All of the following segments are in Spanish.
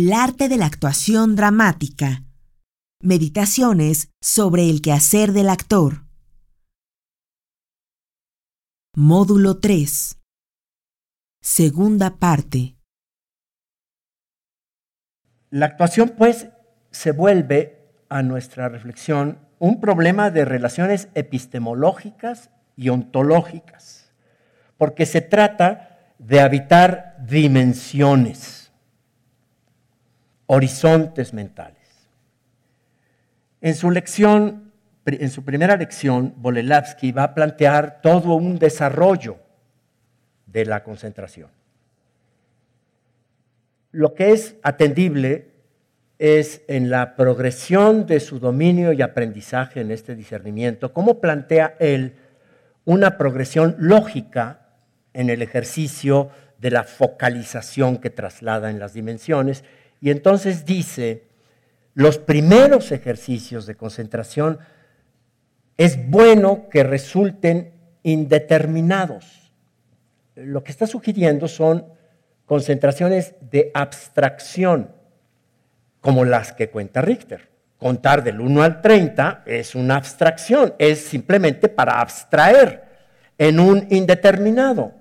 El arte de la actuación dramática. Meditaciones sobre el quehacer del actor. Módulo 3. Segunda parte. La actuación, pues, se vuelve a nuestra reflexión un problema de relaciones epistemológicas y ontológicas, porque se trata de habitar dimensiones, horizontes mentales. En su lección, en su primera lección, Bolelavsky va a plantear todo un desarrollo de la concentración. Lo que es atendible es en la progresión de su dominio y aprendizaje en este discernimiento, cómo plantea él una progresión lógica en el ejercicio de la focalización que traslada en las dimensiones. Y entonces dice, los primeros ejercicios de concentración es bueno que resulten indeterminados. Lo que está sugiriendo son concentraciones de abstracción como las que cuenta Richter. Contar del 1 al 30 es una abstracción, es simplemente para abstraer en un indeterminado.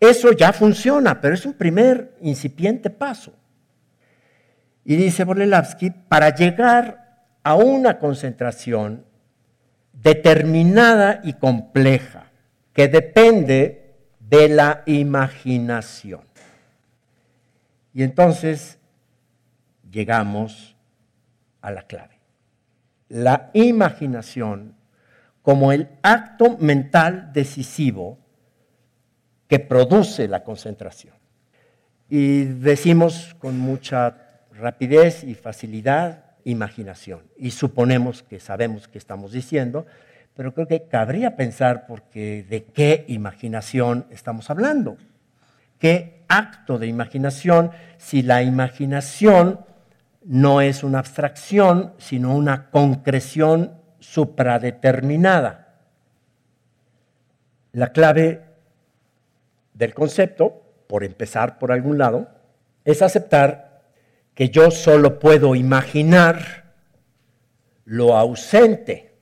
Eso ya funciona, pero es un primer incipiente paso. Y dice Bolelavsky, para llegar a una concentración determinada y compleja, que depende de la imaginación. Y entonces llegamos a la clave. La imaginación como el acto mental decisivo que produce la concentración. Y decimos con mucha rapidez y facilidad imaginación. Y suponemos que sabemos qué estamos diciendo, pero creo que cabría pensar porque de qué imaginación estamos hablando. ¿Qué acto de imaginación si la imaginación no es una abstracción, sino una concreción supradeterminada. La clave del concepto, por empezar por algún lado, es aceptar que yo solo puedo imaginar lo ausente.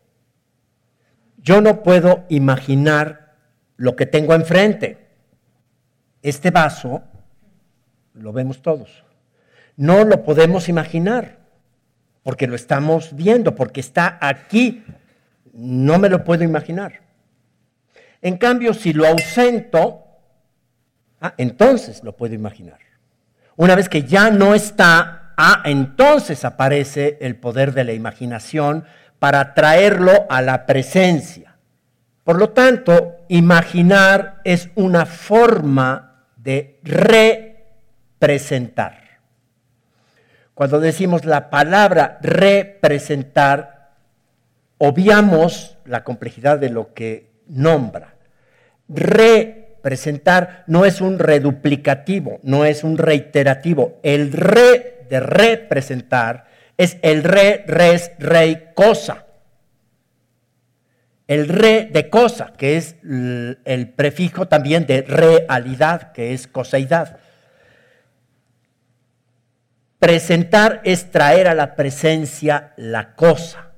Yo no puedo imaginar lo que tengo enfrente. Este vaso lo vemos todos no lo podemos imaginar, porque lo estamos viendo, porque está aquí. No me lo puedo imaginar. En cambio, si lo ausento, ah, entonces lo puedo imaginar. Una vez que ya no está, ah, entonces aparece el poder de la imaginación para traerlo a la presencia. Por lo tanto, imaginar es una forma de representar. Cuando decimos la palabra representar, obviamos la complejidad de lo que nombra. Representar no es un reduplicativo, no es un reiterativo. El re de representar es el re, res, rey, cosa. El re de cosa, que es el prefijo también de realidad, que es coseidad. Presentar es traer a la presencia la cosa.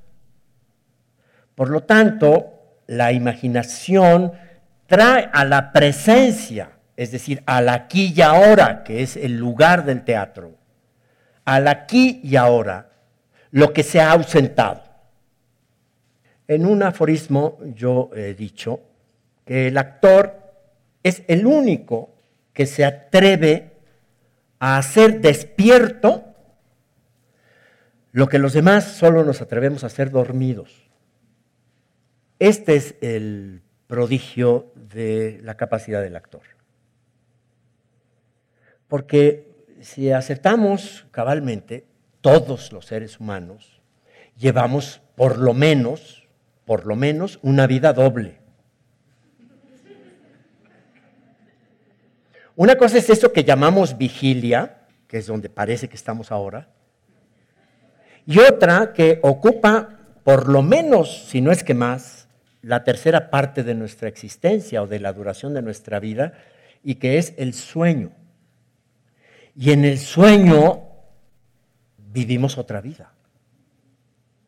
Por lo tanto, la imaginación trae a la presencia, es decir, al aquí y ahora, que es el lugar del teatro, al aquí y ahora, lo que se ha ausentado. En un aforismo yo he dicho que el actor es el único que se atreve a hacer despierto lo que los demás solo nos atrevemos a hacer dormidos. Este es el prodigio de la capacidad del actor. Porque si aceptamos cabalmente, todos los seres humanos llevamos por lo menos, por lo menos, una vida doble. Una cosa es eso que llamamos vigilia, que es donde parece que estamos ahora, y otra que ocupa por lo menos, si no es que más, la tercera parte de nuestra existencia o de la duración de nuestra vida, y que es el sueño. Y en el sueño vivimos otra vida.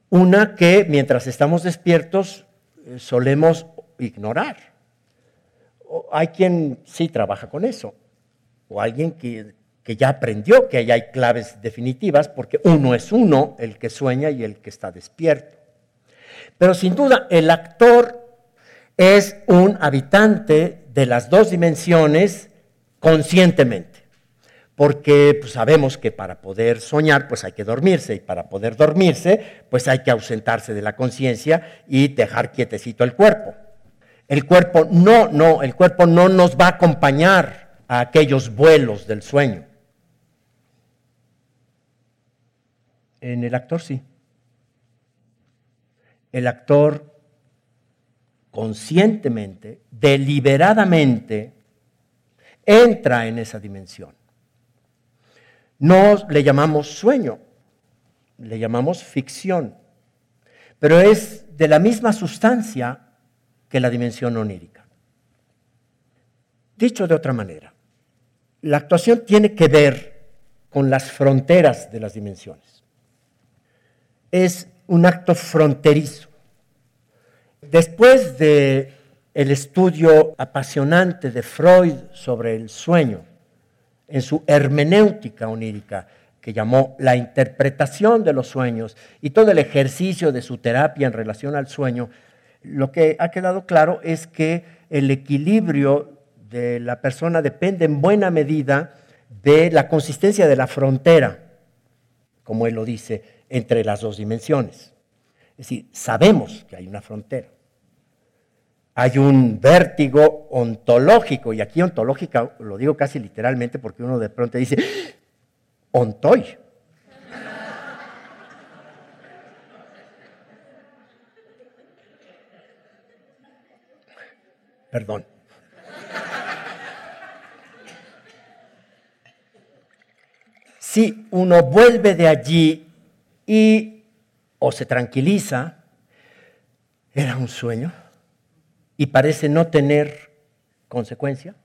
Una que mientras estamos despiertos eh, solemos ignorar. hay quien sí trabaja con eso, o alguien que, que ya aprendió que ahí hay claves definitivas, porque uno es uno, el que sueña y el que está despierto. Pero sin duda, el actor es un habitante de las dos dimensiones conscientemente. Porque pues, sabemos que para poder soñar, pues hay que dormirse, y para poder dormirse, pues hay que ausentarse de la conciencia y dejar quietecito el cuerpo. El cuerpo no, no, el cuerpo no nos va a acompañar a aquellos vuelos del sueño. En el actor sí. El actor conscientemente, deliberadamente, entra en esa dimensión. No le llamamos sueño, le llamamos ficción, pero es de la misma sustancia que la dimensión onírica. Dicho de otra manera, la actuación tiene que ver con las fronteras de las dimensiones. Es un acto fronterizo. Después de el estudio apasionante de Freud sobre el sueño, en su hermenéutica onírica, que llamó la interpretación de los sueños, y todo el ejercicio de su terapia en relación al sueño, lo que ha quedado claro es que el equilibrio de la persona depende en buena medida de la consistencia de la frontera, como él lo dice, entre las dos dimensiones. Es decir, sabemos que hay una frontera. Hay un vértigo ontológico, y aquí ontológica lo digo casi literalmente porque uno de pronto dice, ontoy. Perdón. Si uno vuelve de allí y o se tranquiliza, era un sueño y parece no tener consecuencia,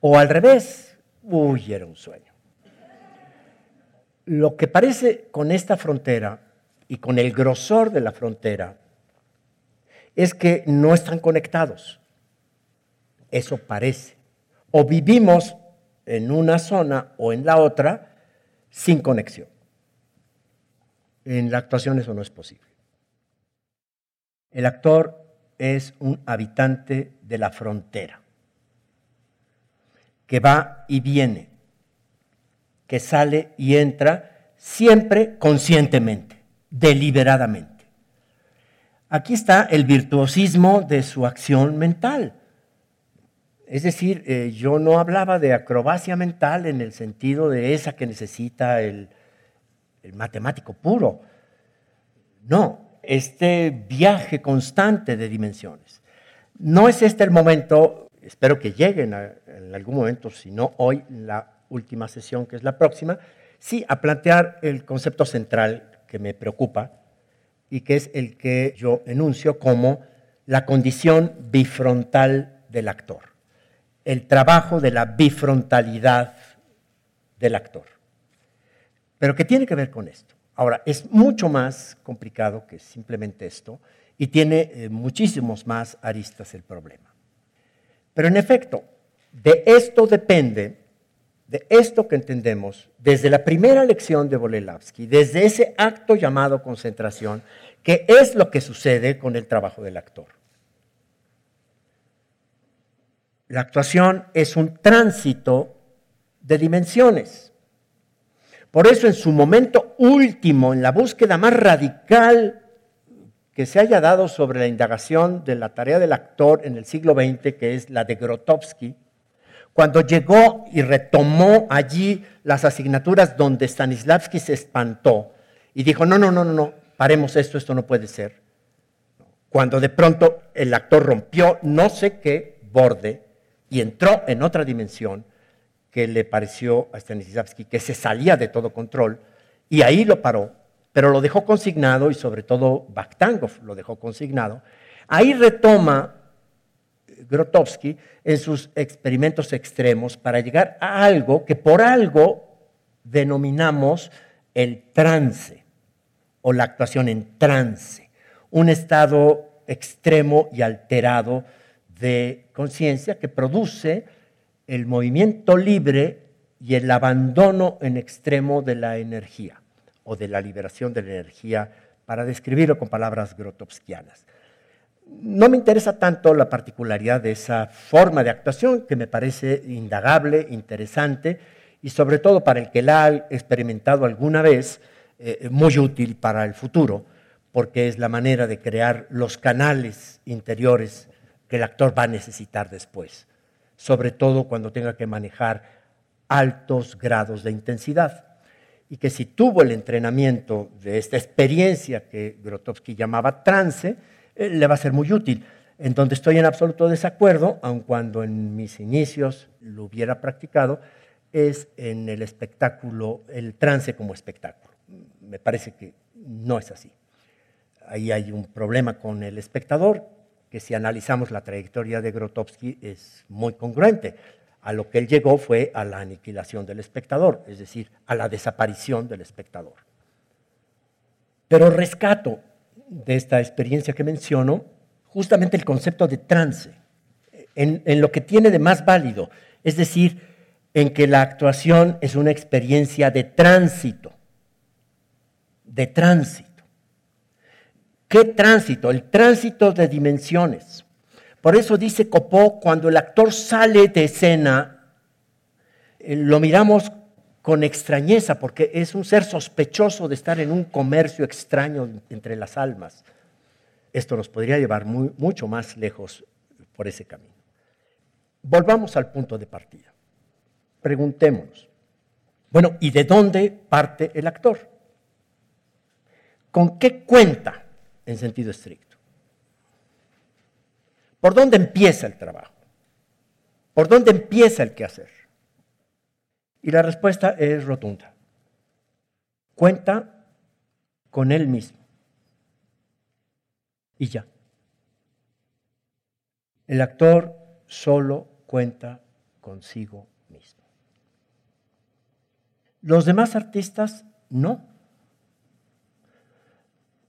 o al revés, uy, era un sueño. Lo que parece con esta frontera y con el grosor de la frontera es que no están conectados. Eso parece. O vivimos en una zona o en la otra sin conexión. En la actuación eso no es posible. El actor es un habitante de la frontera, que va y viene, que sale y entra siempre conscientemente, deliberadamente. Aquí está el virtuosismo de su acción mental. Es decir, eh, yo no hablaba de acrobacia mental en el sentido de esa que necesita el, el matemático puro. No, este viaje constante de dimensiones. No es este el momento, espero que lleguen en algún momento, si no hoy, la última sesión, que es la próxima, sí a plantear el concepto central que me preocupa y que es el que yo enuncio como la condición bifrontal del actor, el trabajo de la bifrontalidad del actor pero que tiene que ver con esto. Ahora, es mucho más complicado que simplemente esto y tiene eh, muchísimos más aristas el problema. Pero en efecto, de esto depende, de esto que entendemos, desde la primera lección de Bolelavsky, desde ese acto llamado concentración, que es lo que sucede con el trabajo del actor. La actuación es un tránsito de dimensiones. Por eso en su momento último, en la búsqueda más radical que se haya dado sobre la indagación de la tarea del actor en el siglo XX, que es la de Grotowski, cuando llegó y retomó allí las asignaturas donde Stanislavski se espantó y dijo, no, no, no, no, no, paremos esto, esto no puede ser. Cuando de pronto el actor rompió no sé qué borde y entró en otra dimensión, que le pareció a Stanislavski que se salía de todo control y ahí lo paró, pero lo dejó consignado y sobre todo Bakhtangov lo dejó consignado. Ahí retoma Grotowski en sus experimentos extremos para llegar a algo que por algo denominamos el trance o la actuación en trance, un estado extremo y alterado de conciencia que produce el movimiento libre y el abandono en extremo de la energía o de la liberación de la energía, para describirlo con palabras grotowskianas. No me interesa tanto la particularidad de esa forma de actuación, que me parece indagable, interesante, y sobre todo para el que la ha experimentado alguna vez, eh, muy útil para el futuro, porque es la manera de crear los canales interiores que el actor va a necesitar después, sobre todo cuando tenga que manejar altos grados de intensidad. Y que si tuvo el entrenamiento de esta experiencia que Grotowski llamaba trance, eh, le va a ser muy útil. En donde estoy en absoluto desacuerdo, aun cuando en mis inicios lo hubiera practicado, es en el espectáculo, el trance como espectáculo. Me parece que no es así. Ahí hay un problema con el espectador, que si analizamos la trayectoria de Grotowski es muy congruente. A lo que él llegó fue a la aniquilación del espectador, es decir, a la desaparición del espectador. Pero rescato de esta experiencia que menciono justamente el concepto de trance, en, en lo que tiene de más válido, es decir, en que la actuación es una experiencia de tránsito, de tránsito. ¿Qué tránsito? El tránsito de dimensiones. Por eso dice Copó, cuando el actor sale de escena, eh, lo miramos con extrañeza, porque es un ser sospechoso de estar en un comercio extraño entre las almas. Esto nos podría llevar mucho más lejos por ese camino. Volvamos al punto de partida. Preguntémonos, bueno, ¿y de dónde parte el actor? ¿Con qué cuenta? En sentido estricto. ¿Por dónde empieza el trabajo? ¿Por dónde empieza el quehacer? Y la respuesta es rotunda. Cuenta con él mismo. Y ya. El actor solo cuenta consigo mismo. Los demás artistas no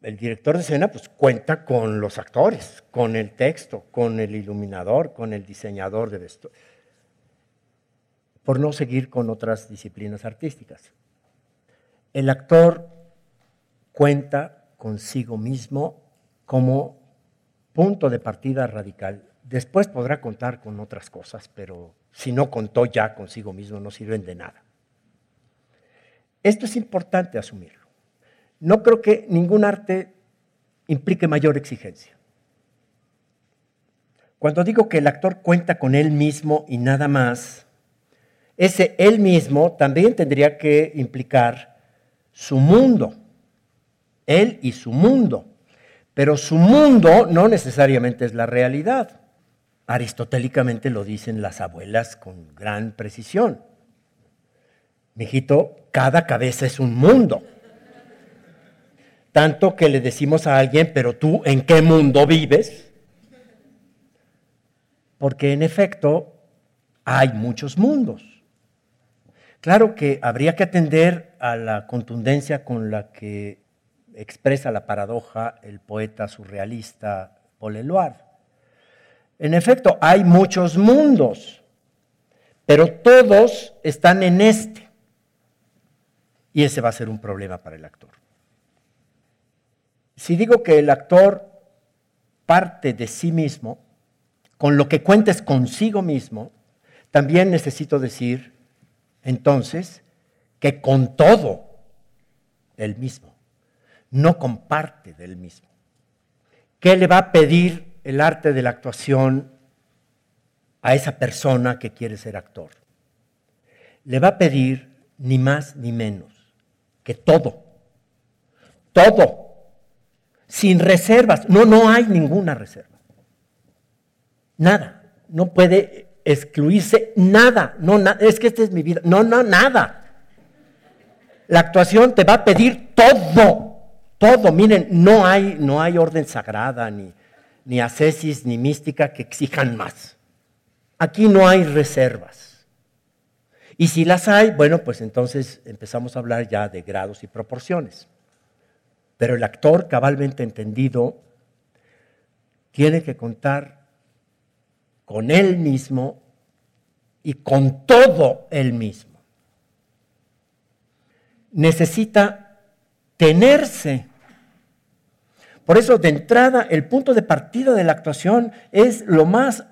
el director de escena pues cuenta con los actores, con el texto, con el iluminador, con el diseñador de vestuario, por no seguir con otras disciplinas artísticas. El actor cuenta consigo mismo como punto de partida radical. Después podrá contar con otras cosas, pero si no contó ya consigo mismo no sirven de nada. Esto es importante asumir no creo que ningún arte implique mayor exigencia. Cuando digo que el actor cuenta con él mismo y nada más, ese él mismo también tendría que implicar su mundo, él y su mundo. Pero su mundo no necesariamente es la realidad. Aristotélicamente lo dicen las abuelas con gran precisión. Mijito, cada cabeza es un mundo. Tanto que le decimos a alguien, pero tú, ¿en qué mundo vives? Porque en efecto hay muchos mundos. Claro que habría que atender a la contundencia con la que expresa la paradoja el poeta surrealista Paul Eluard. En efecto, hay muchos mundos, pero todos están en este. Y ese va a ser un problema para el actor. Si digo que el actor parte de sí mismo, con lo que cuentes consigo mismo, también necesito decir entonces que con todo el mismo, no comparte del mismo. ¿Qué le va a pedir el arte de la actuación a esa persona que quiere ser actor? Le va a pedir ni más ni menos que todo, todo sin reservas. No, no hay ninguna reserva. Nada. No puede excluirse nada. No, es que esta es mi vida. No, no, nada. La actuación te va a pedir todo. Todo. Miren, no hay, no hay orden sagrada, ni, ni ni mística que exijan más. Aquí no hay reservas. Y si las hay, bueno, pues entonces empezamos a hablar ya de grados y proporciones. Pero el actor cabalmente entendido tiene que contar con él mismo y con todo él mismo. Necesita tenerse. Por eso, de entrada, el punto de partida de la actuación es lo más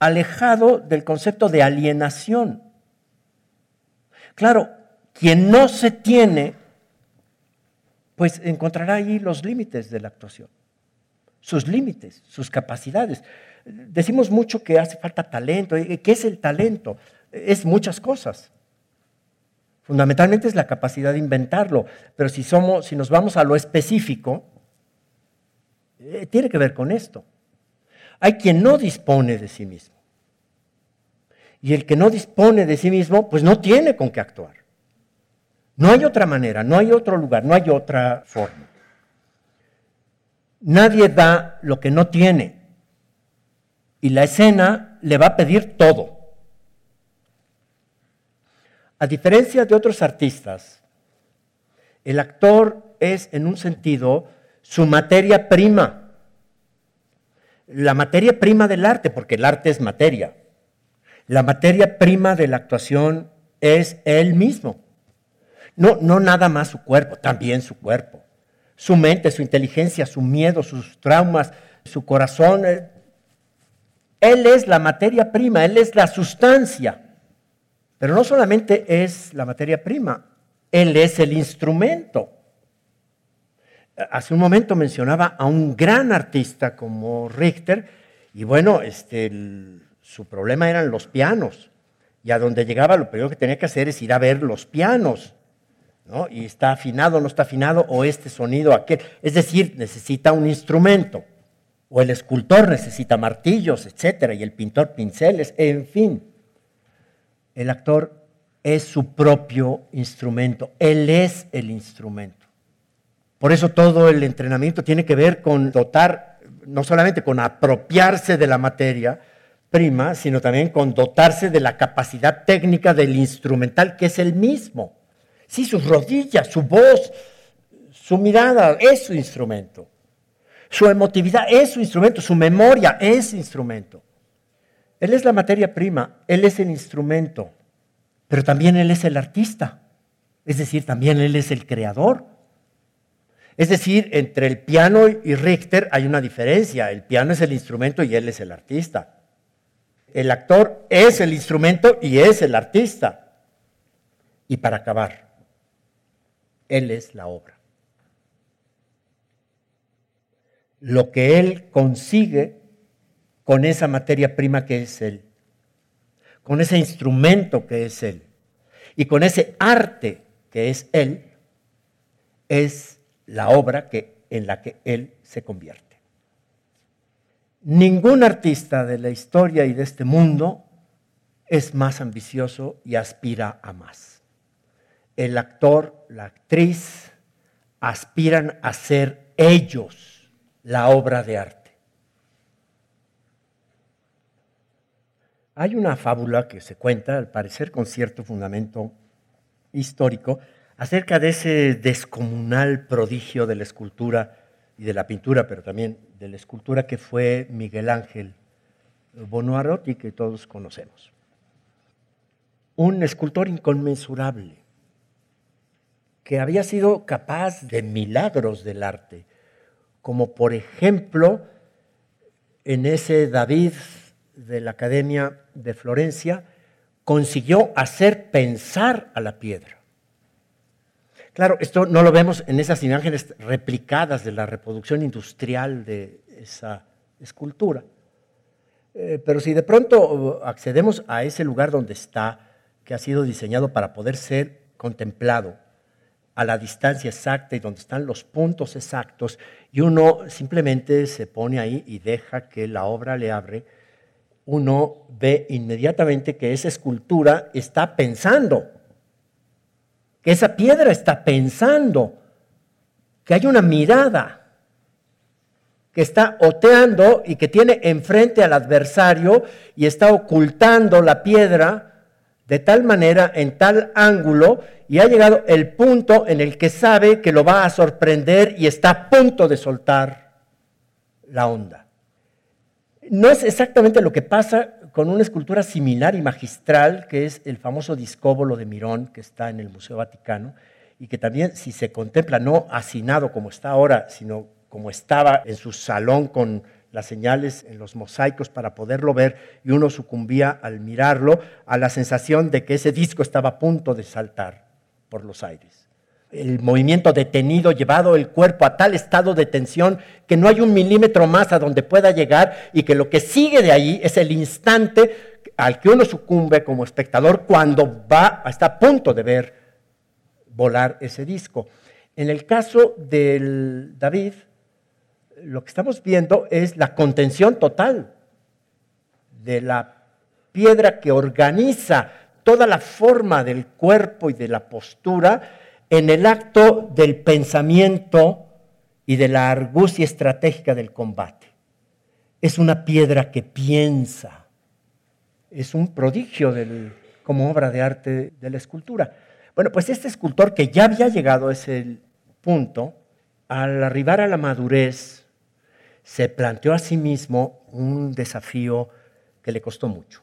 alejado del concepto de alienación. Claro, quien no se tiene, pues encontrará ahí los límites de la actuación, sus límites, sus capacidades. Decimos mucho que hace falta talento. ¿Qué es el talento? Es muchas cosas. Fundamentalmente es la capacidad de inventarlo, pero si, somos, si nos vamos a lo específico, eh, tiene que ver con esto. Hay quien no dispone de sí mismo. Y el que no dispone de sí mismo, pues no tiene con qué actuar. No hay otra manera, no hay otro lugar, no hay otra forma. Nadie da lo que no tiene. Y la escena le va a pedir todo. A diferencia de otros artistas, el actor es en un sentido su materia prima. La materia prima del arte, porque el arte es materia. La materia prima de la actuación es él mismo. No, no nada más su cuerpo, también su cuerpo. Su mente, su inteligencia, su miedo, sus traumas, su corazón. Eh, él es la materia prima, Él es la sustancia. Pero no solamente es la materia prima, Él es el instrumento. Hace un momento mencionaba a un gran artista como Richter, y bueno, este, su problema eran los pianos. Y a donde llegaba lo primero que tenía que hacer es ir a ver los pianos. Y está afinado, no está afinado, o este sonido, aquel. Es decir, necesita un instrumento. O el escultor necesita martillos, etcétera, y el pintor pinceles, en fin. El actor es su propio instrumento, él es el instrumento. Por eso todo el entrenamiento tiene que ver con dotar, no solamente con apropiarse de la materia, prima, sino también con dotarse de la capacidad técnica del instrumental, que es el mismo. Sí, sus rodillas, su voz, su mirada, es su instrumento. Su emotividad es su instrumento, su memoria es su instrumento. Él es la materia prima, Él es el instrumento, pero también Él es el artista. Es decir, también Él es el creador. Es decir, entre el piano y Richter hay una diferencia. El piano es el instrumento y Él es el artista. El actor es el instrumento y es el artista. Y para acabar, Él es la obra. Lo que Él consigue con esa materia prima que es Él, con ese instrumento que es Él y con ese arte que es Él, es la obra que, en la que Él se convierte. Ningún artista de la historia y de este mundo es más ambicioso y aspira a más. El actor, la actriz, aspiran a ser ellos la obra de arte. Hay una fábula que se cuenta, al parecer con cierto fundamento histórico, acerca de ese descomunal prodigio de la escultura y de la pintura, pero también de la escultura que fue Miguel Ángel Bonoarotti, que todos conocemos. Un escultor inconmensurable, que había sido capaz de milagros del arte, como por ejemplo en ese David de la Academia de Florencia, consiguió hacer pensar a la piedra. Claro, esto no lo vemos en esas imágenes replicadas de la reproducción industrial de esa escultura. Eh, pero si de pronto accedemos a ese lugar donde está, que ha sido diseñado para poder ser contemplado a la distancia exacta y donde están los puntos exactos, y uno simplemente se pone ahí y deja que la obra le abre, uno ve inmediatamente que esa escultura está pensando que esa piedra está pensando, que hay una mirada que está oteando y que tiene enfrente al adversario y está ocultando la piedra de tal manera, en tal ángulo, y ha llegado el punto en el que sabe que lo va a sorprender y está a punto de soltar la onda. No es exactamente lo que pasa con una escultura similar y magistral, que es el famoso discóbolo de Mirón, que está en el Museo Vaticano, y que también, si se contempla, no hacinado como está ahora, sino como estaba en su salón con las señales en los mosaicos para poderlo ver y uno sucumbía al mirarlo a la sensación de que ese disco estaba a punto de saltar por los aires. El movimiento detenido, llevado el cuerpo a tal estado de tensión que no hay un milímetro más a donde pueda llegar y que lo que sigue de ahí es el instante al que uno sucumbe como espectador cuando va, está a punto de ver volar ese disco. En el caso del David, lo que estamos viendo es la contención total de la piedra que organiza toda la forma del cuerpo y de la postura en el acto del pensamiento y de la argucia estratégica del combate. Es una piedra que piensa, es un prodigio como obra de arte de la escultura. Bueno, pues este escultor que ya había llegado a ese punto, al arribar a la madurez, se planteó a sí mismo un desafío que le costó mucho.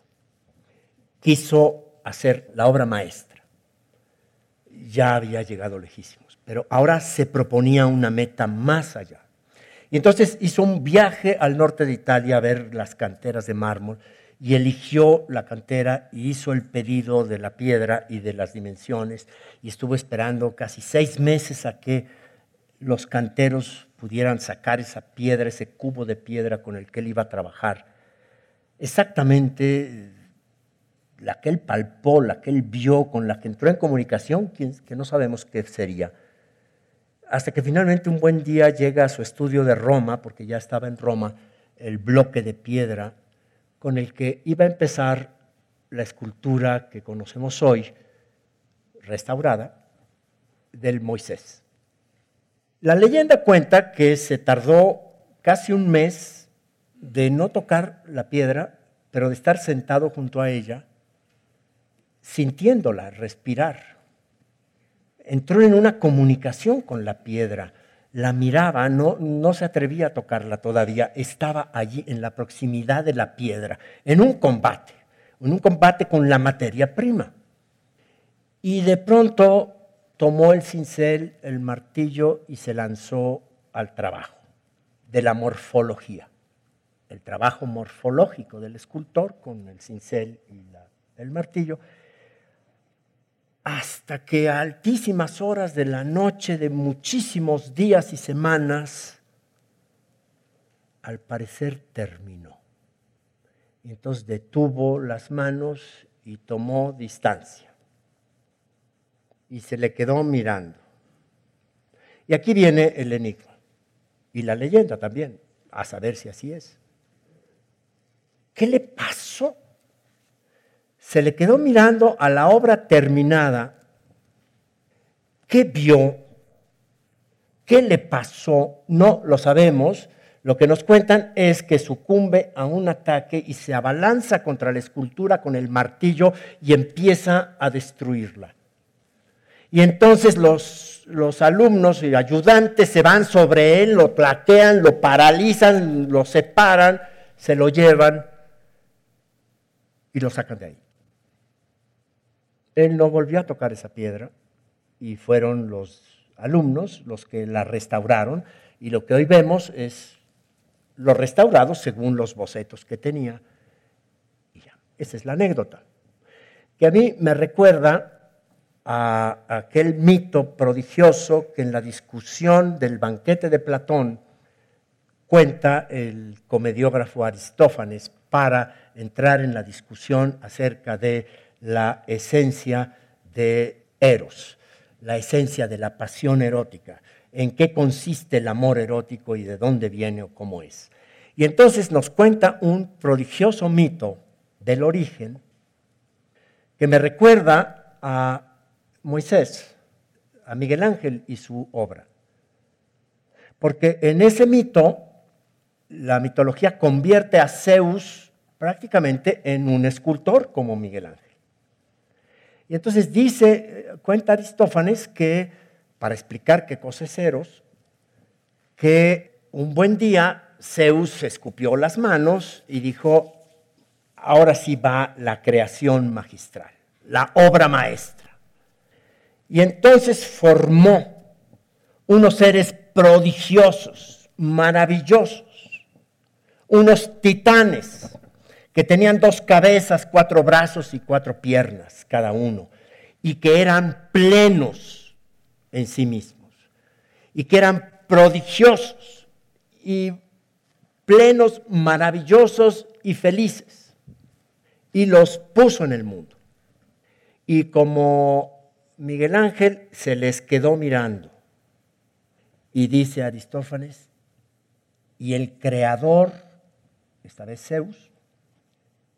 Quiso hacer la obra maestra. Ya había llegado lejísimos, pero ahora se proponía una meta más allá. Y entonces hizo un viaje al norte de Italia a ver las canteras de mármol y eligió la cantera y hizo el pedido de la piedra y de las dimensiones y estuvo esperando casi seis meses a que los canteros pudieran sacar esa piedra, ese cubo de piedra con el que él iba a trabajar. Exactamente la que él palpó, la que él vio, con la que entró en comunicación, que no sabemos qué sería. Hasta que finalmente un buen día llega a su estudio de Roma, porque ya estaba en Roma, el bloque de piedra con el que iba a empezar la escultura que conocemos hoy, restaurada, del Moisés. La leyenda cuenta que se tardó casi un mes de no tocar la piedra, pero de estar sentado junto a ella, sintiéndola, respirar. Entró en una comunicación con la piedra, la miraba, no, no se atrevía a tocarla todavía, estaba allí en la proximidad de la piedra, en un combate, en un combate con la materia prima. Y de pronto tomó el cincel, el martillo y se lanzó al trabajo de la morfología, el trabajo morfológico del escultor con el cincel y el martillo, hasta que a altísimas horas de la noche de muchísimos días y semanas, al parecer terminó. Y entonces detuvo las manos y tomó distancia y se le quedó mirando. Y aquí viene el enigma y la leyenda también, a saber si así es. ¿Qué le pasó? Se le quedó mirando a la obra terminada. ¿Qué vio? ¿Qué le pasó? No lo sabemos. Lo que nos cuentan es que sucumbe a un ataque y se abalanza contra la escultura con el martillo y empieza a destruirla. Y entonces los, los alumnos y ayudantes se van sobre él, lo plaquean, lo paralizan, lo separan, se lo llevan y lo sacan de ahí. Él no volvió a tocar esa piedra y fueron los alumnos los que la restauraron y lo que hoy vemos es lo restaurado según los bocetos que tenía. Y ya, esa es la anécdota. Que a mí me recuerda a aquel mito prodigioso que en la discusión del banquete de Platón cuenta el comediógrafo Aristófanes para entrar en la discusión acerca de la esencia de Eros, la esencia de la pasión erótica, en qué consiste el amor erótico y de dónde viene o cómo es. Y entonces nos cuenta un prodigioso mito del origen que me recuerda a Moisés, a Miguel Ángel y su obra. Porque en ese mito, la mitología convierte a Zeus prácticamente en un escultor como Miguel Ángel. Y entonces dice, cuenta Aristófanes que, para explicar qué cosa es Eros, que un buen día Zeus escupió las manos y dijo, ahora sí va la creación magistral, la obra maestra. Y entonces formó unos seres prodigiosos, maravillosos, unos titanes que tenían dos cabezas, cuatro brazos y cuatro piernas cada uno, y que eran plenos en sí mismos, y que eran prodigiosos y plenos, maravillosos y felices, y los puso en el mundo. Y como Miguel Ángel se les quedó mirando, y dice Aristófanes, y el creador, esta vez Zeus,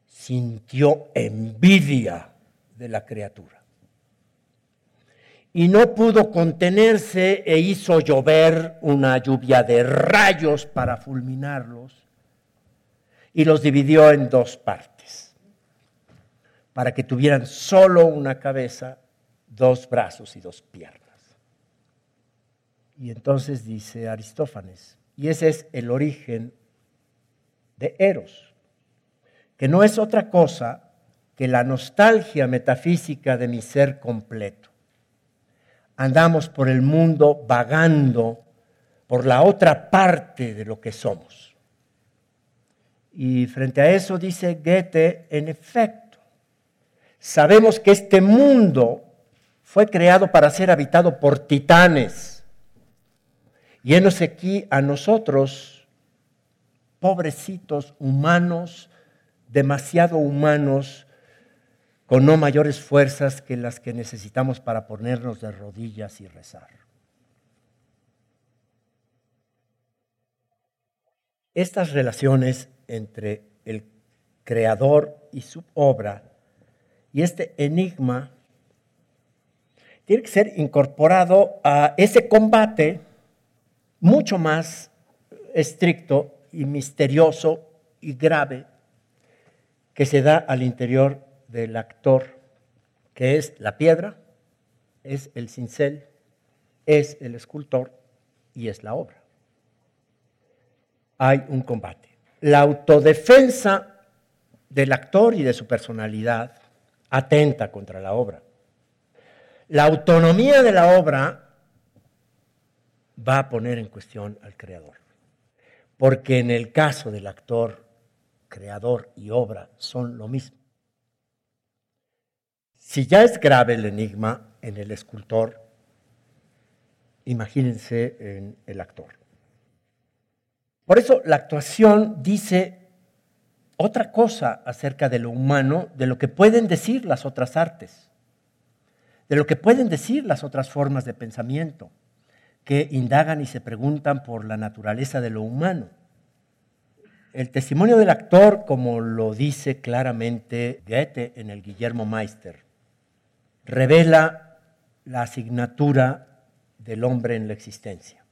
sintió envidia de la criatura. Y no pudo contenerse e hizo llover una lluvia de rayos para fulminarlos y los dividió en dos partes, para que tuvieran solo una cabeza, dos brazos y dos piernas. Y entonces dice Aristófanes, y ese es el origen de Eros, que no es otra cosa que la nostalgia metafísica de mi ser completo. Andamos por el mundo vagando por la otra parte de lo que somos. Y frente a eso dice Goethe, en efecto, sabemos que este mundo fue creado para ser habitado por titanes y aquí a nosotros, pobrecitos humanos, demasiado humanos, con no mayores fuerzas que las que necesitamos para ponernos de rodillas y rezar. Estas relaciones entre el creador y su obra y este enigma tiene que ser incorporado a ese combate mucho más estricto y misterioso y grave que se da al interior del actor, que es la piedra, es el cincel, es el escultor y es la obra. Hay un combate. La autodefensa del actor y de su personalidad atenta contra la obra. La autonomía de la obra va a poner en cuestión al creador. Porque en el caso del actor, creador y obra son lo mismo. Si ya es grave el enigma en el escultor, imagínense en el actor. Por eso la actuación dice otra cosa acerca de lo humano, de lo que pueden decir las otras artes, de lo que pueden decir las otras formas de pensamiento que indagan y se preguntan por la naturaleza de lo humano. El testimonio del actor, como lo dice claramente Goethe en el Guillermo Meister, revela la asignatura del hombre en la existencia.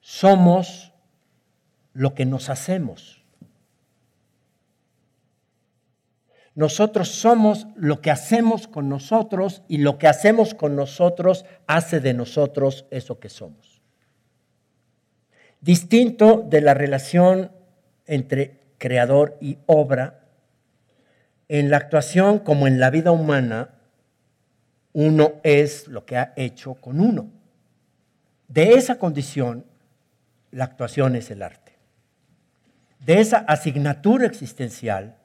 Somos lo que nos hacemos. Nosotros somos lo que hacemos con nosotros y lo que hacemos con nosotros hace de nosotros eso que somos. Distinto de la relación entre creador y obra, en la actuación como en la vida humana, uno es lo que ha hecho con uno. De esa condición, la actuación es el arte. De esa asignatura existencial,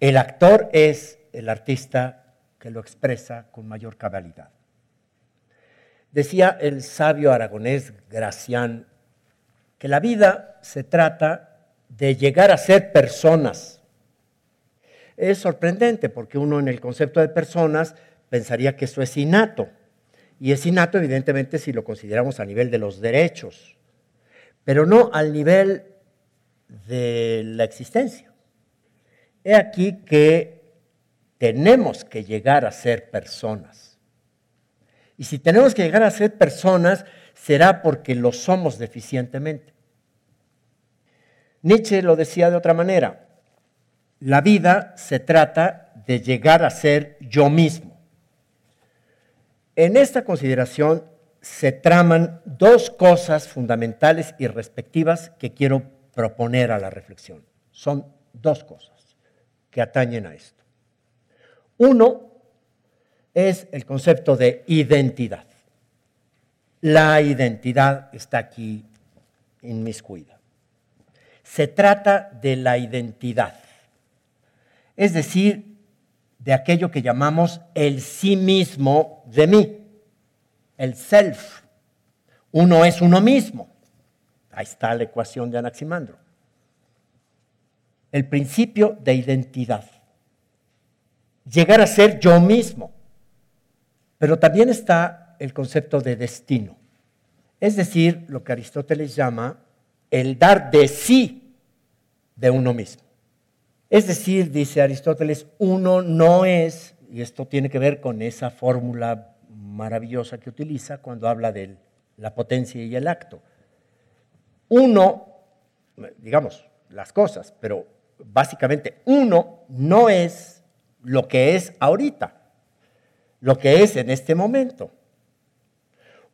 el actor es el artista que lo expresa con mayor cabalidad. Decía el sabio aragonés Gracián que la vida se trata de llegar a ser personas. Es sorprendente porque uno en el concepto de personas pensaría que eso es innato. Y es innato evidentemente si lo consideramos a nivel de los derechos, pero no al nivel de la existencia. He aquí que tenemos que llegar a ser personas. Y si tenemos que llegar a ser personas, será porque lo somos deficientemente. Nietzsche lo decía de otra manera. La vida se trata de llegar a ser yo mismo. En esta consideración se traman dos cosas fundamentales y respectivas que quiero proponer a la reflexión. Son dos cosas que atañen a esto. Uno es el concepto de identidad. La identidad está aquí inmiscuida. Se trata de la identidad, es decir, de aquello que llamamos el sí mismo de mí, el self. Uno es uno mismo. Ahí está la ecuación de Anaximandro. El principio de identidad. Llegar a ser yo mismo. Pero también está el concepto de destino. Es decir, lo que Aristóteles llama el dar de sí de uno mismo. Es decir, dice Aristóteles, uno no es, y esto tiene que ver con esa fórmula maravillosa que utiliza cuando habla de la potencia y el acto. Uno, digamos, las cosas, pero básicamente uno no es lo que es ahorita, lo que es en este momento.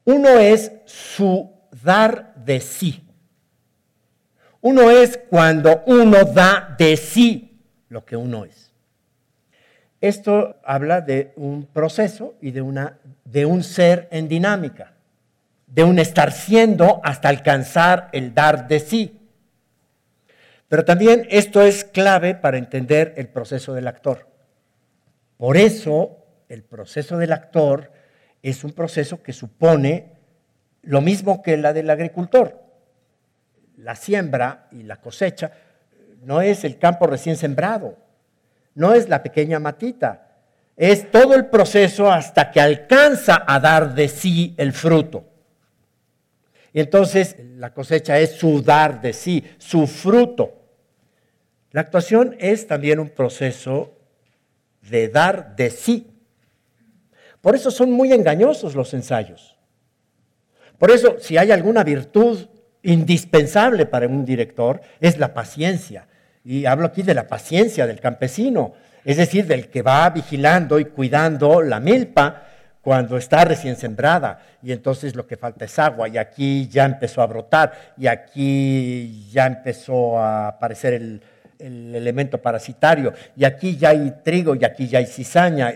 Uno es su dar de sí. Uno es cuando uno da de sí lo que uno es. Esto habla de un proceso y de, una, de un ser en dinámica, de un estar siendo hasta alcanzar el dar de sí. Pero también esto es clave para entender el proceso del actor. Por eso el proceso del actor es un proceso que supone lo mismo que la del agricultor. La siembra y la cosecha no es el campo recién sembrado, no es la pequeña matita, es todo el proceso hasta que alcanza a dar de sí el fruto. Y entonces la cosecha es su dar de sí, su fruto. La actuación es también un proceso de dar de sí. Por eso son muy engañosos los ensayos. Por eso, si hay alguna virtud indispensable para un director, es la paciencia. Y hablo aquí de la paciencia del campesino, es decir, del que va vigilando y cuidando la milpa cuando está recién sembrada y entonces lo que falta es agua y aquí ya empezó a brotar y aquí ya empezó a aparecer el, el elemento parasitario y aquí ya hay trigo y aquí ya hay cizaña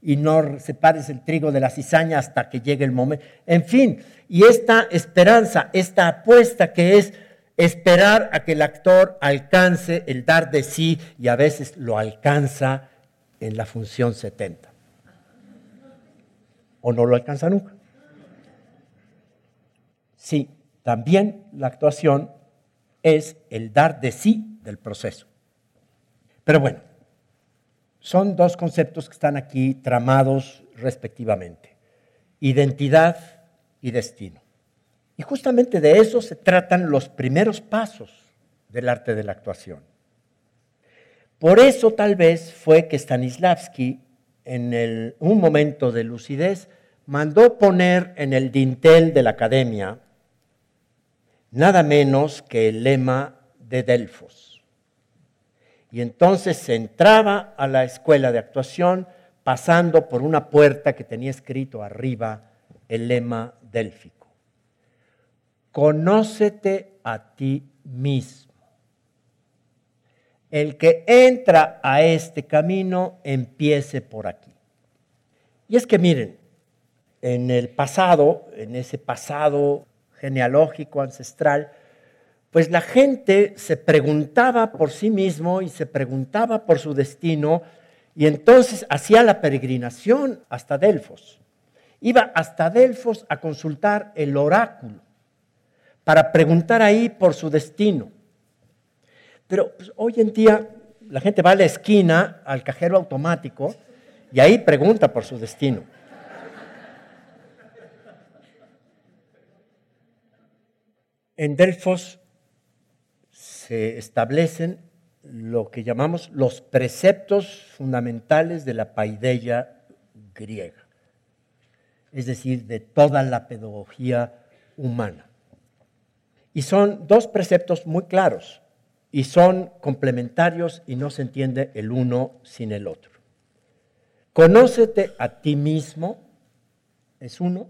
y no separes el trigo de la cizaña hasta que llegue el momento. En fin, y esta esperanza, esta apuesta que es esperar a que el actor alcance el dar de sí y a veces lo alcanza en la función 70. O no lo alcanza nunca. Sí, también la actuación es el dar de sí del proceso. Pero bueno, son dos conceptos que están aquí tramados respectivamente. Identidad y destino. Y justamente de eso se tratan los primeros pasos del arte de la actuación. Por eso tal vez fue que Stanislavski, en un momento de lucidez, mandó poner en el dintel de la academia nada menos que el lema de Delfos y entonces se entraba a la escuela de actuación pasando por una puerta que tenía escrito arriba el lema délfico. Conócete a ti mismo. El que entra a este camino empiece por aquí. Y es que miren, en el pasado, en ese pasado genealógico ancestral, pues la gente se preguntaba por sí mismo y se preguntaba por su destino y entonces hacía la peregrinación hasta Delfos. Iba hasta Delfos a consultar el oráculo para preguntar ahí por su destino. Pero pues, hoy en día la gente va a la esquina, al cajero automático, y ahí pregunta por su destino. En Delfos se establecen lo que llamamos los preceptos fundamentales de la paideia griega, es decir, de toda la pedagogía humana. Y son dos preceptos muy claros y son complementarios y no se entiende el uno sin el otro. Conócete a ti mismo es uno,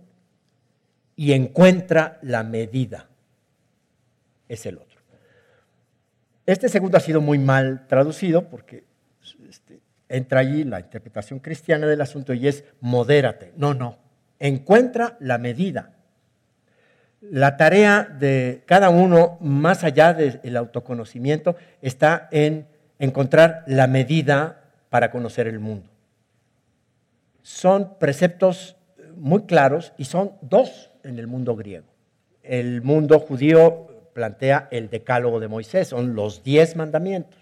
y encuentra la medida, es el otro. Este segundo ha sido muy mal traducido porque este, entra allí la interpretación cristiana del asunto y es modérate. No, no, encuentra la medida. La tarea de cada uno, más allá del autoconocimiento, está en encontrar la medida para conocer el mundo. Son preceptos muy claros y son dos en el mundo griego. El mundo judío plantea el decálogo de Moisés, son los diez mandamientos,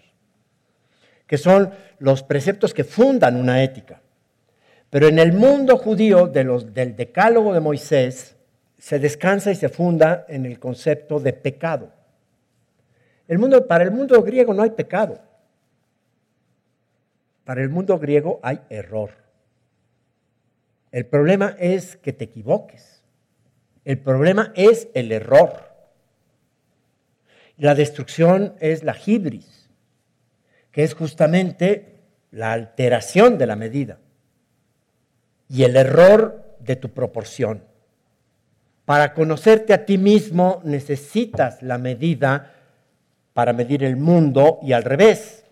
que son los preceptos que fundan una ética. Pero en el mundo judío del decálogo de Moisés se descansa y se funda en el concepto de pecado. El mundo, para el mundo griego no hay pecado. Para el mundo griego hay error. El problema es que te equivoques. El problema es el error. La destrucción es la hibris, que es justamente la alteración de la medida y el error de tu proporción. Para conocerte a ti mismo necesitas la medida para medir el mundo y al revés.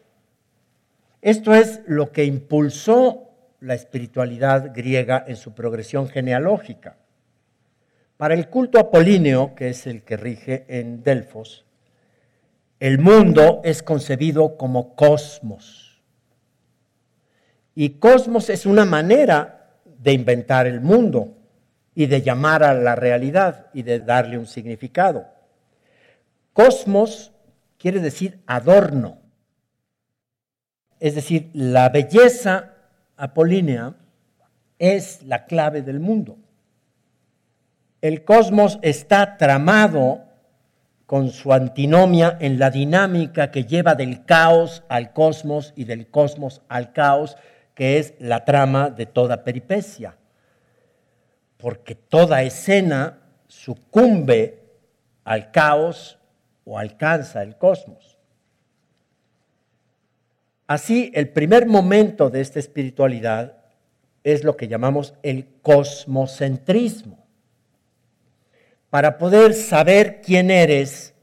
Esto es lo que impulsó la espiritualidad griega en su progresión genealógica. Para el culto apolíneo, que es el que rige en Delfos, el mundo es concebido como cosmos. Y cosmos es una manera de inventar el mundo y de llamar a la realidad y de darle un significado. Cosmos quiere decir adorno. Es decir, la belleza apolínea es la clave del mundo. El cosmos está tramado con su antinomia en la dinámica que lleva del caos al cosmos y del cosmos al caos, que es la trama de toda peripecia. Porque toda escena sucumbe al caos o alcanza el cosmos. Así, el primer momento de esta espiritualidad es lo que llamamos el cosmocentrismo. Para poder saber quién eres,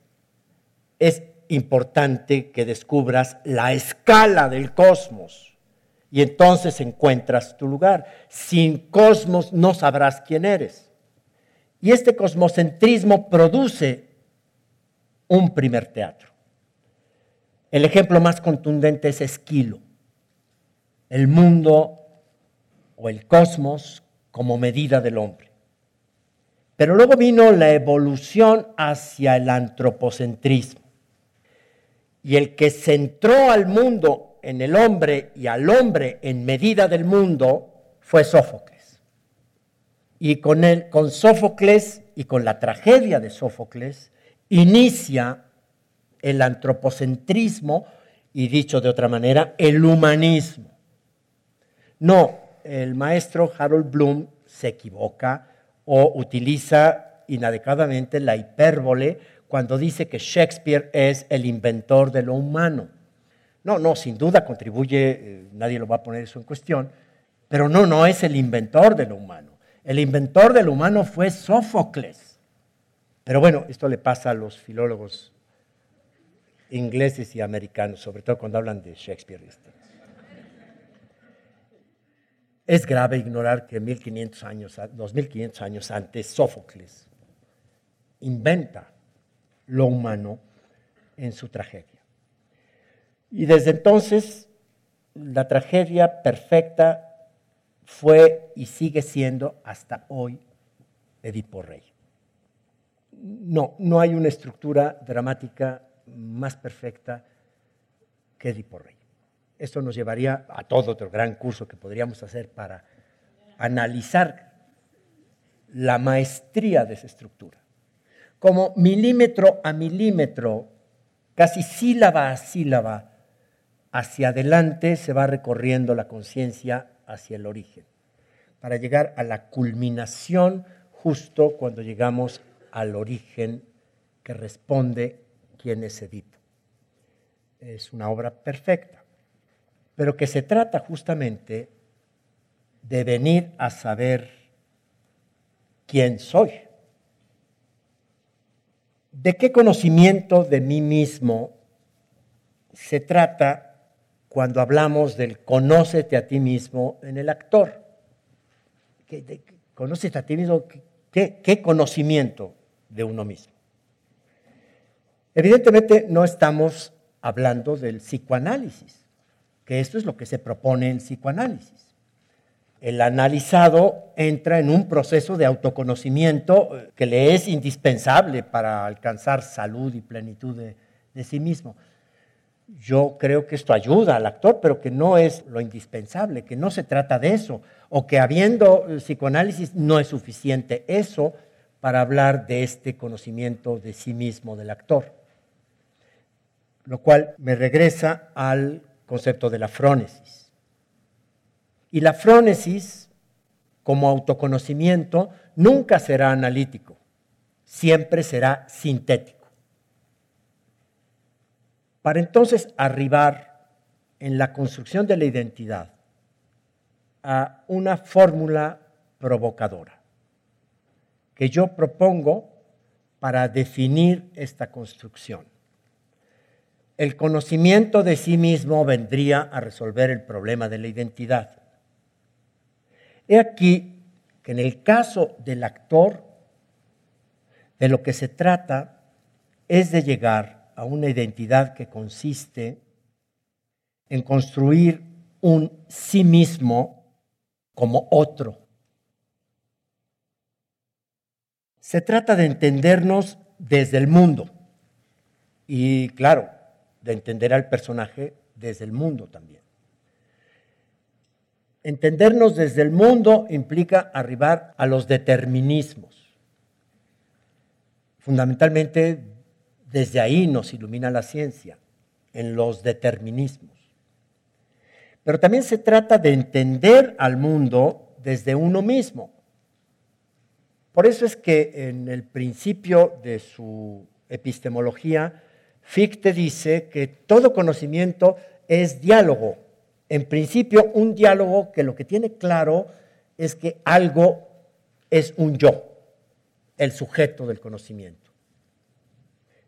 es importante que descubras la escala del cosmos y entonces encuentras tu lugar. Sin cosmos no sabrás quién eres. Y este cosmocentrismo produce un primer teatro. El ejemplo más contundente es Esquilo, el mundo o el cosmos como medida del hombre. Pero luego vino la evolución hacia el antropocentrismo. Y el que centró al mundo en el hombre y al hombre en medida del mundo fue Sófocles. Y con, él, con Sófocles y con la tragedia de Sófocles inicia el antropocentrismo y dicho de otra manera, el humanismo. No, el maestro Harold Bloom se equivoca o utiliza inadecuadamente la hipérbole cuando dice que Shakespeare es el inventor de lo humano. No, no, sin duda contribuye, eh, nadie lo va a poner eso en cuestión, pero no, no es el inventor de lo humano. El inventor de lo humano fue Sófocles. Pero bueno, esto le pasa a los filólogos ingleses y americanos, sobre todo cuando hablan de Shakespeare. Es grave ignorar que 1500 años, 2500 años antes Sófocles inventa lo humano en su tragedia. Y desde entonces la tragedia perfecta fue y sigue siendo hasta hoy Edipo Rey. No, no hay una estructura dramática más perfecta que Edipo Rey. Esto nos llevaría a todo otro gran curso que podríamos hacer para analizar la maestría de esa estructura. Como milímetro a milímetro, casi sílaba a sílaba, hacia adelante se va recorriendo la conciencia hacia el origen, para llegar a la culminación justo cuando llegamos al origen que responde quién es Edipo. Es una obra perfecta, pero que se trata justamente de venir a saber quién soy. ¿De qué conocimiento de mí mismo se trata cuando hablamos del conócete a ti mismo en el actor? Conócete a ti mismo, ¿qué, qué conocimiento de uno mismo? Evidentemente no estamos hablando del psicoanálisis, que esto es lo que se propone en psicoanálisis el analizado entra en un proceso de autoconocimiento eh, que le es indispensable para alcanzar salud y plenitud de, sí mismo. Yo creo que esto ayuda al actor, pero que no es lo indispensable, que no se trata de eso, o que habiendo eh, psicoanálisis no es suficiente eso para hablar de este conocimiento de sí mismo del actor. Lo cual me regresa al concepto de la frónesis. Y la frónesis, como autoconocimiento, nunca será analítico, siempre será sintético. Para entonces arribar en la construcción de la identidad a una fórmula provocadora que yo propongo para definir esta construcción. El conocimiento de sí mismo vendría a resolver el problema de la identidad. He aquí que en el caso del actor, de lo que se trata es de llegar a una identidad que consiste en construir un sí mismo como otro. Se trata de entendernos desde el mundo y, claro, de entender al personaje desde el mundo también. Entendernos desde el mundo implica arribar a los determinismos. Fundamentalmente, desde ahí nos ilumina la ciencia, en los determinismos. Pero también se trata de entender al mundo desde uno mismo. Por eso es que en el principio de su epistemología, Fichte dice que todo conocimiento es diálogo, en principio, un diálogo que lo que tiene claro es que algo es un yo, el sujeto del conocimiento.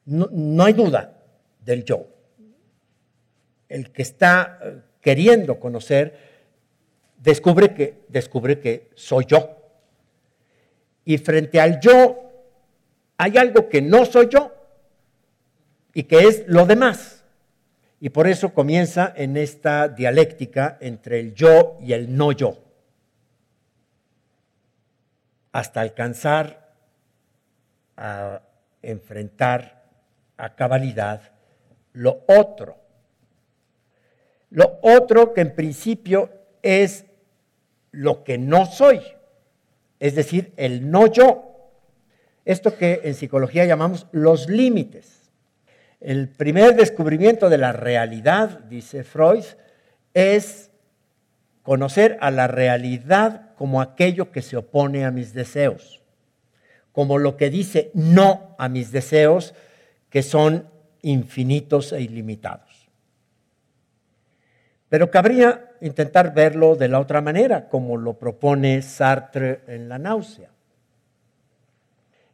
No, hay duda del yo. El que está eh, queriendo conocer descubre que, descubre que soy yo. Y frente al yo hay algo que no soy yo y que es lo demás. Y por eso comienza en esta dialéctica entre el yo y el no yo, hasta alcanzar a enfrentar a cabalidad lo otro. Lo otro que en principio es lo que no soy, es decir, el no yo. Esto que en psicología llamamos los límites. El primer descubrimiento de la realidad, dice Freud, es conocer a la realidad como aquello que se opone a mis deseos, como lo que dice no a mis deseos, que son infinitos e ilimitados. Pero cabría intentar verlo de la otra manera, como lo propone Sartre en La náusea.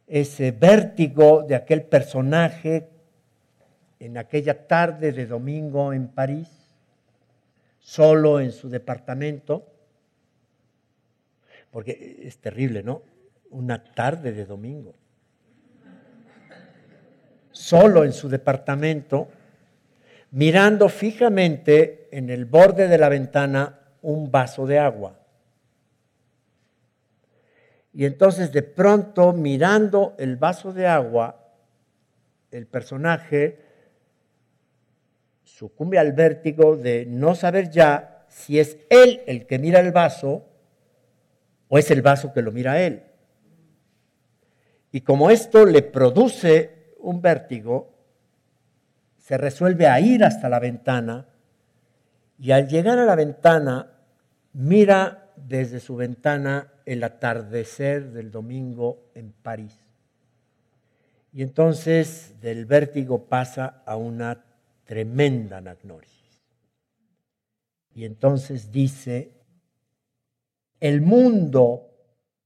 Ese vértigo de aquel personaje en aquella tarde de domingo en París, solo en su departamento, porque es terrible, ¿no? Una tarde de domingo, solo en su departamento, mirando fijamente en el borde de la ventana un vaso de agua. Y entonces de pronto, mirando el vaso de agua, el personaje sucumbe al vértigo de no saber ya si es él el que mira el vaso o es el vaso que lo mira él. Y como esto le produce un vértigo, se resuelve a ir hasta la ventana y al llegar a la ventana mira desde su ventana el atardecer del domingo en París. Y entonces del vértigo pasa a una tremenda anagnosis. Y entonces dice, el mundo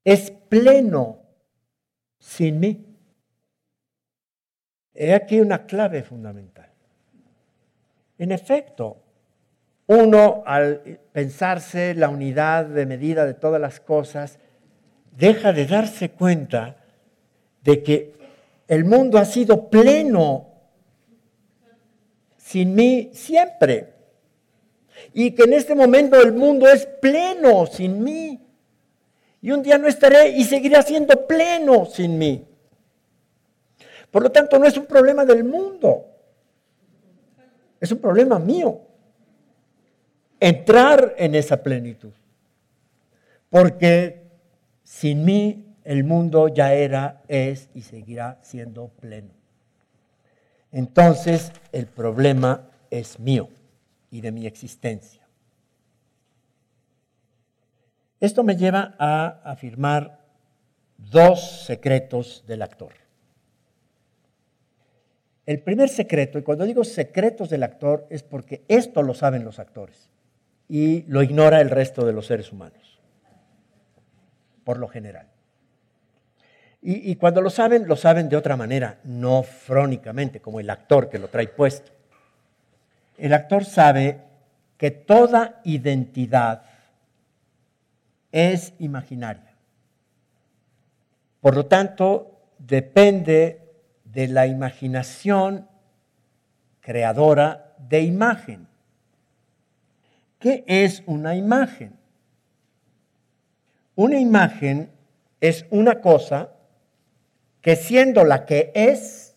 es pleno sin mí. He aquí una clave fundamental. En efecto, uno al pensarse la unidad de medida de todas las cosas, deja de darse cuenta de que el mundo ha sido pleno sin mí siempre. Y que en este momento el mundo es pleno sin mí. Y un día no estaré y seguirá siendo pleno sin mí. Por lo tanto, no es un problema del mundo. Es un problema mío. Entrar en esa plenitud. Porque sin mí el mundo ya era, es y seguirá siendo pleno. Entonces el problema es mío y de mi existencia. Esto me lleva a afirmar dos secretos del actor. El primer secreto, y cuando digo secretos del actor, es porque esto lo saben los actores y lo ignora el resto de los seres humanos, por lo general. Y, cuando lo saben, lo saben de otra manera, no frónicamente, como el actor que lo trae puesto. El actor sabe que toda identidad es imaginaria. Por lo tanto, depende de la imaginación creadora de imagen. ¿Qué es una imagen? Una imagen es una cosa que siendo la que es,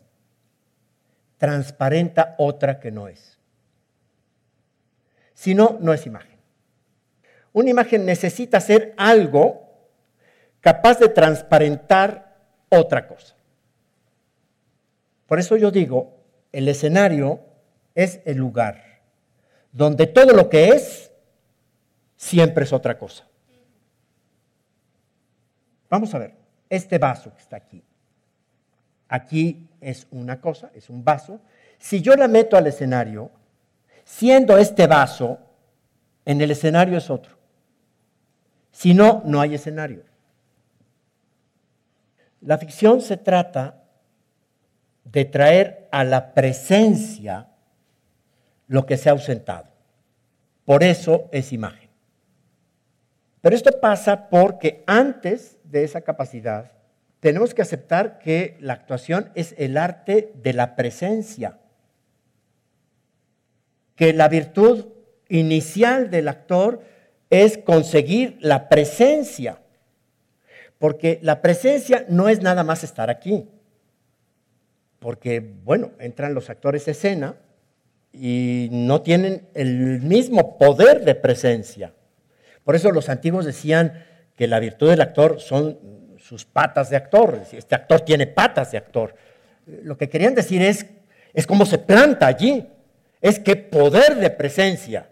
transparenta otra que no es. Si no, no es imagen. Una imagen necesita ser algo capaz de transparentar otra cosa. Por eso yo digo, el escenario es el lugar donde todo lo que es siempre es otra cosa. Vamos a ver, este vaso que está aquí, aquí es una cosa, es un vaso. Si yo la meto al escenario, siendo este vaso, en el escenario es otro. Si no, no hay escenario. La ficción se trata de traer a la presencia lo que se ha ausentado. Por eso es imagen. Pero esto pasa porque antes de esa capacidad tenemos que aceptar que la actuación es el arte de la presencia, que la virtud inicial del actor es conseguir la presencia, porque la presencia no es nada más estar aquí. Porque, bueno, entran los actores de escena y no tienen el mismo poder de presencia. Por eso los antiguos decían que la virtud del actor son sus patas de actor. Este actor tiene patas de actor. Lo que querían decir es, es cómo se planta allí. Es qué poder de presencia.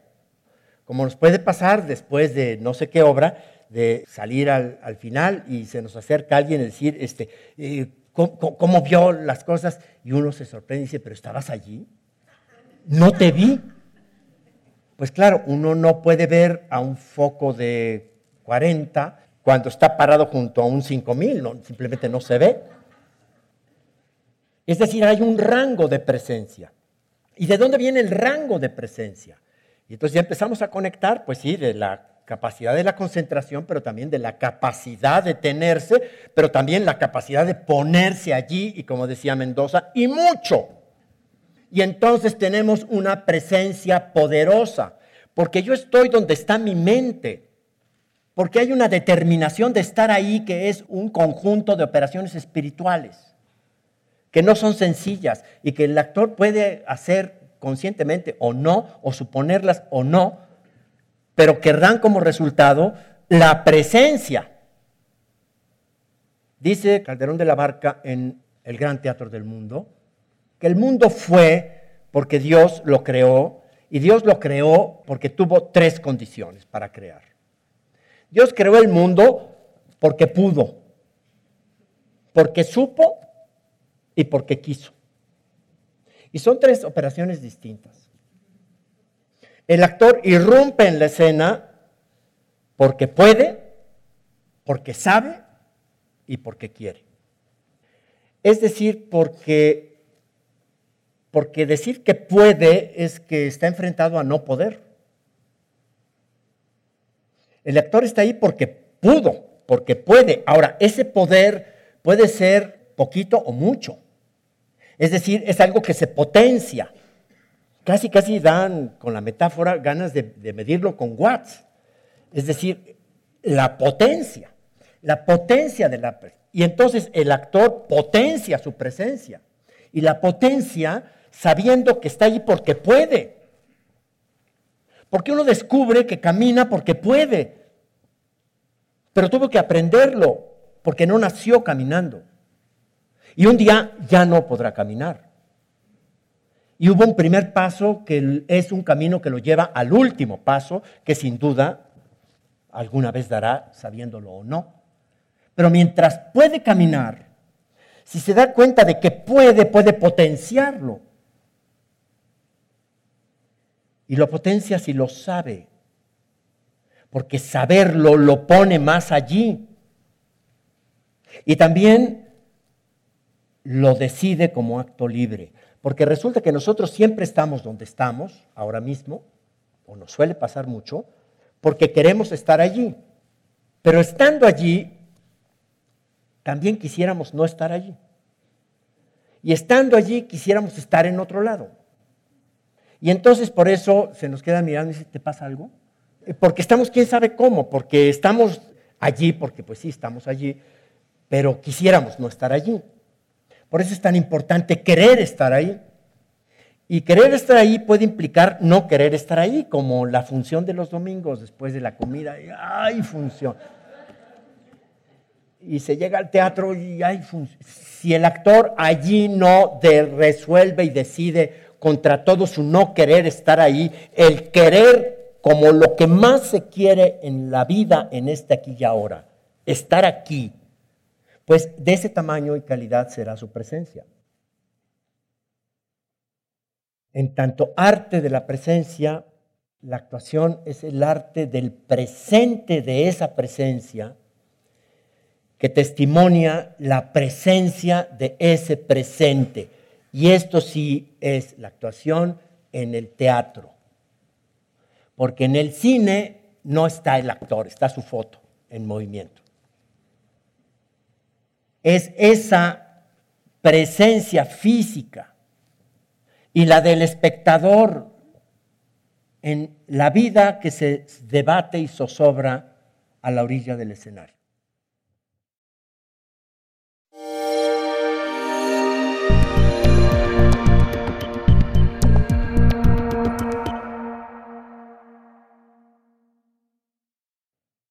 Como nos puede pasar después de no sé qué obra, de salir al, final y se nos acerca alguien y decir, este, eh, cómo, vio las cosas y uno se sorprende y dice, pero estabas allí, no te vi. Pues claro, uno no puede ver a un foco de 40 cuando está parado junto a un 5000, no, simplemente no se ve. Es decir, hay un rango de presencia. ¿Y de dónde viene el rango de presencia? Y entonces ya empezamos a conectar, pues sí, de la capacidad de la concentración, pero también de la capacidad de tenerse, pero también la capacidad de ponerse allí, y como decía Mendoza, y mucho. Y entonces tenemos una presencia poderosa, porque yo estoy donde está mi mente, porque hay una determinación de estar ahí que es un conjunto de operaciones espirituales, que no son sencillas y que el actor puede hacer conscientemente o no, o suponerlas o no, pero querrán como resultado la presencia. Dice Calderón de la Barca en el Gran Teatro del Mundo, que el mundo fue porque Dios lo creó y Dios lo creó porque tuvo tres condiciones para crear. Dios creó el mundo porque pudo, porque supo y porque quiso. Y son tres operaciones distintas. El actor irrumpe en la escena porque puede, porque sabe y porque quiere. Es decir, porque, porque decir que puede es que está enfrentado a no poder. El actor está ahí porque pudo, porque puede. Ahora, ese poder puede ser poquito o mucho. Es decir, es algo que se potencia. Casi, casi dan, con la metáfora, ganas de, medirlo con watts. Es decir, la potencia, la potencia de la... Y entonces el actor potencia su presencia. Y la potencia sabiendo que está ahí porque puede. Porque uno descubre que camina porque puede. Pero tuvo que aprenderlo porque no nació caminando. Y un día ya no podrá caminar. Y hubo un primer paso que es un camino que lo lleva al último paso, que sin duda alguna vez dará, sabiéndolo o no. Pero mientras puede caminar, si se da cuenta de que puede, puede potenciarlo. Y lo potencia si lo sabe, porque saberlo lo pone más allí. Y también lo decide como acto libre, porque resulta que nosotros siempre estamos donde estamos, ahora mismo, o nos suele pasar mucho, porque queremos estar allí. Pero estando allí, también quisiéramos no estar allí. Y estando allí, quisiéramos estar en otro lado. Y entonces por eso se nos queda mirando y dice, ¿te pasa algo? Eh, porque estamos, quién sabe cómo, porque estamos allí, porque pues sí, estamos allí, pero quisiéramos no estar allí. Por eso es tan importante querer estar ahí. Y querer estar ahí puede implicar no querer estar ahí, como la función de los domingos después de la comida. ¡Ay, función! Y se llega al teatro y hay función. Si el actor allí no resuelve y decide contra todo su no querer estar ahí, el querer como lo que más se quiere en la vida en este aquí y ahora, estar aquí, pues de ese tamaño y calidad será su presencia. En tanto arte de la presencia, la actuación es el arte del presente de esa presencia que testimonia la presencia de ese presente. Y esto sí es la actuación en el teatro. Porque en el cine no está el actor, está su foto en movimiento. Es esa presencia física y la del espectador en la vida que se debate y zozobra a la orilla del escenario.